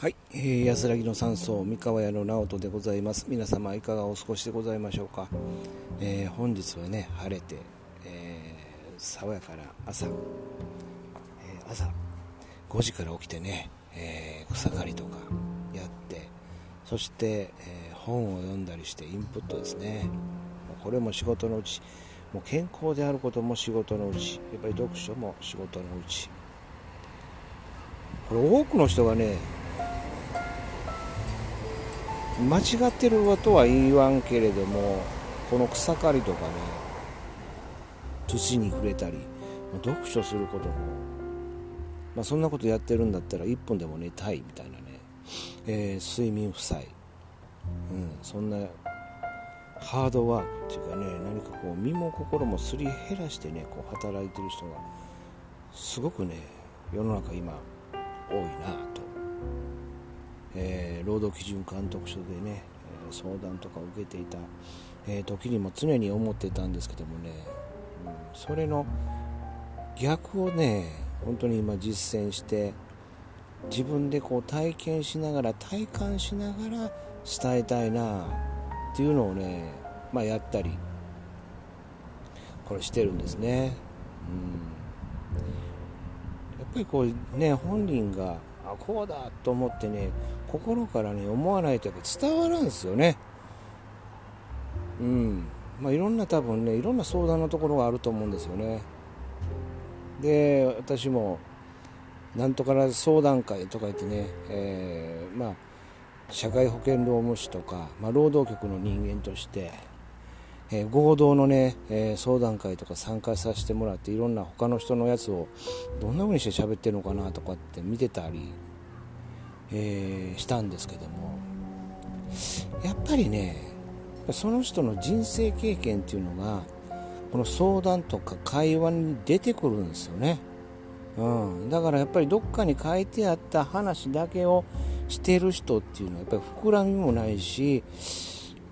はい、えー、安らぎの山荘三河屋の直人でございます。皆様いかがお過ごしでございましょうか、えー、本日はね晴れて、えー、爽やかな朝、えー、朝5時から起きてね、え草刈りとかやってそして、え本を読んだりしてインプットですね。これも仕事のうち。もう健康であることも仕事のうち。やっぱり読書も仕事のうち。これ多くの人がね間違ってるとは言わんけれどもこの草刈りとかね土に触れたり読書することも、まあ、そんなことやってるんだったら1本でも寝たいみたいなね、えー、睡眠負債、うん、そんなハードワークっていうかね何かこう身も心もすり減らしてねこう働いてる人がすごくね世の中今多いなと。えー、労働基準監督署でね相談とかを受けていた、えー、時にも常に思ってたんですけどもね、うん、それの逆をね本当に今実践して自分でこう体験しながら体感しながら伝えたいなっていうのをね、まあ、やったりこれしてるんですね、うん、やっぱりこうね本人があこうだと思ってね心からね思わないとやっぱ伝わらんすよね。うん。まあいろんな多分ねいろんな相談のところがあると思うんですよね。で私もなんとかな相談会とか言ってね、えー、まあ社会保険労務士とか、まあ、労働局の人間としてえー、合同のね、えー、相談会とか参加させてもらっていろんな他の人のやつをどんな風にして喋ってるのかなとかって見てたり、えー、したんですけども。やっぱりねその人の人生経験っていうのがこの相談とか会話に出てくるんですよね、うん、だからやっぱりどっかに書いてあった話だけをしてる人っていうのはやっぱり膨らみもないし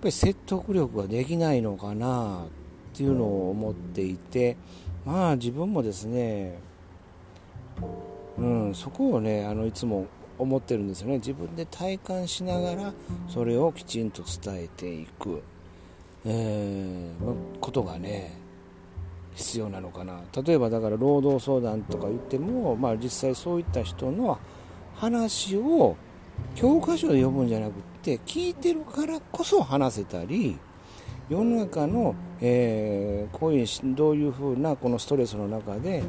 ぱり説得力ができないのかなっていうのを思っていてまあ自分もですね、うん、そこをねあのいつも思ってるんですよね。自分で体感しながらそれをきちんと伝えていく、えー、ことがね必要なのかな。例えばだから労働相談とか言っても、まあ、実際そういった人の話を教科書で読むんじゃなくて聞いてるからこそ話せたり世の中の、えー、こういうどういうふうなこのストレスの中で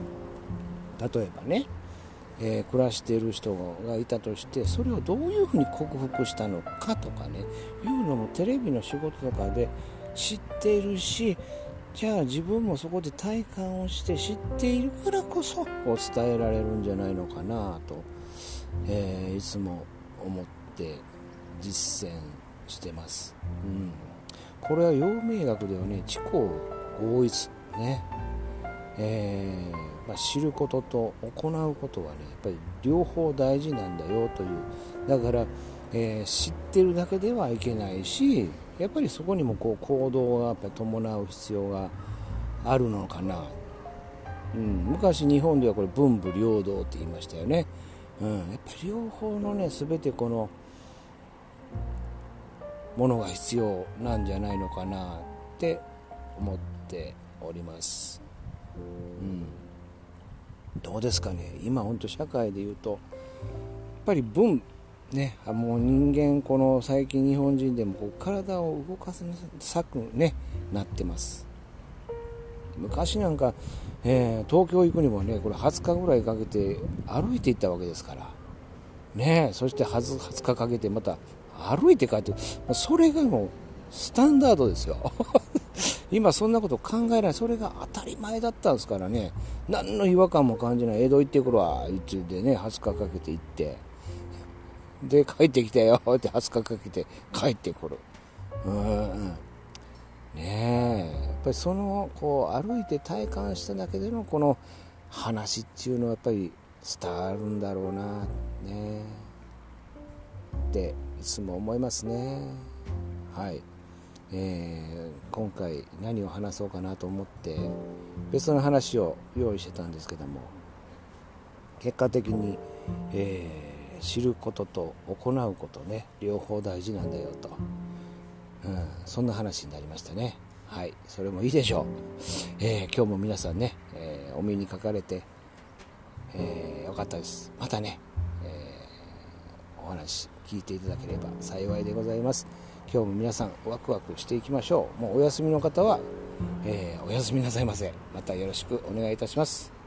例えばね、えー、暮らしている人がいたとしてそれをどういうふうに克服したのかとかねいうのもテレビの仕事とかで知っているしじゃあ自分もそこで体感をして知っているからこそ伝えられるんじゃないのかなと、えー、いつも思って実践してます、うん、これは陽明学ではね知行合一ね。えー、まあ、知ることと行うことはねやっぱり両方大事なんだよという。だから、えー、知ってるだけではいけないしやっぱりそこにもこう行動がやっぱ伴う必要があるのかな、うん、昔日本ではこれ文武両道って言いましたよね。うん、やっぱり両方のね全てこのものが必要なんじゃないのかなって思っております、うん、どうですかね。今本当社会で言うとやっぱり文ねもう人間この最近日本人でもこう体を動かさくねなってます。昔なんかえー、東京行くにもね、これ20日ぐらいかけて歩いて行ったわけですから。ねそして20日かけてまた歩いて帰って、それがもうスタンダードですよ。今そんなこと考えない。それが当たり前だったんですからね。何の違和感も感じない。江戸行ってくるわ。言ってね、20日かけて行って。で、帰ってきたよ。って20日かけて帰ってくる。うん。ねえやっぱりそのこう歩いて体感しただけでのこの話っていうのはやっぱり伝わるんだろうな。ね。っていつも思いますね。はい、えー、今回何を話そうかなと思って別の話を用意してたんですけども結果的に、えー、知ることと行うことね両方大事なんだよと、うん、そんな話になりましたね。はい。それもいいでしょう、えー、今日も皆さんね、え、お目にかかれて、えー、かったです。またね、えお話聞いていただければ幸いでございます。今日も皆さんワクワクしていきましょう。もうお休みの方は、えお休みなさいませ。またよろしくお願いいたします。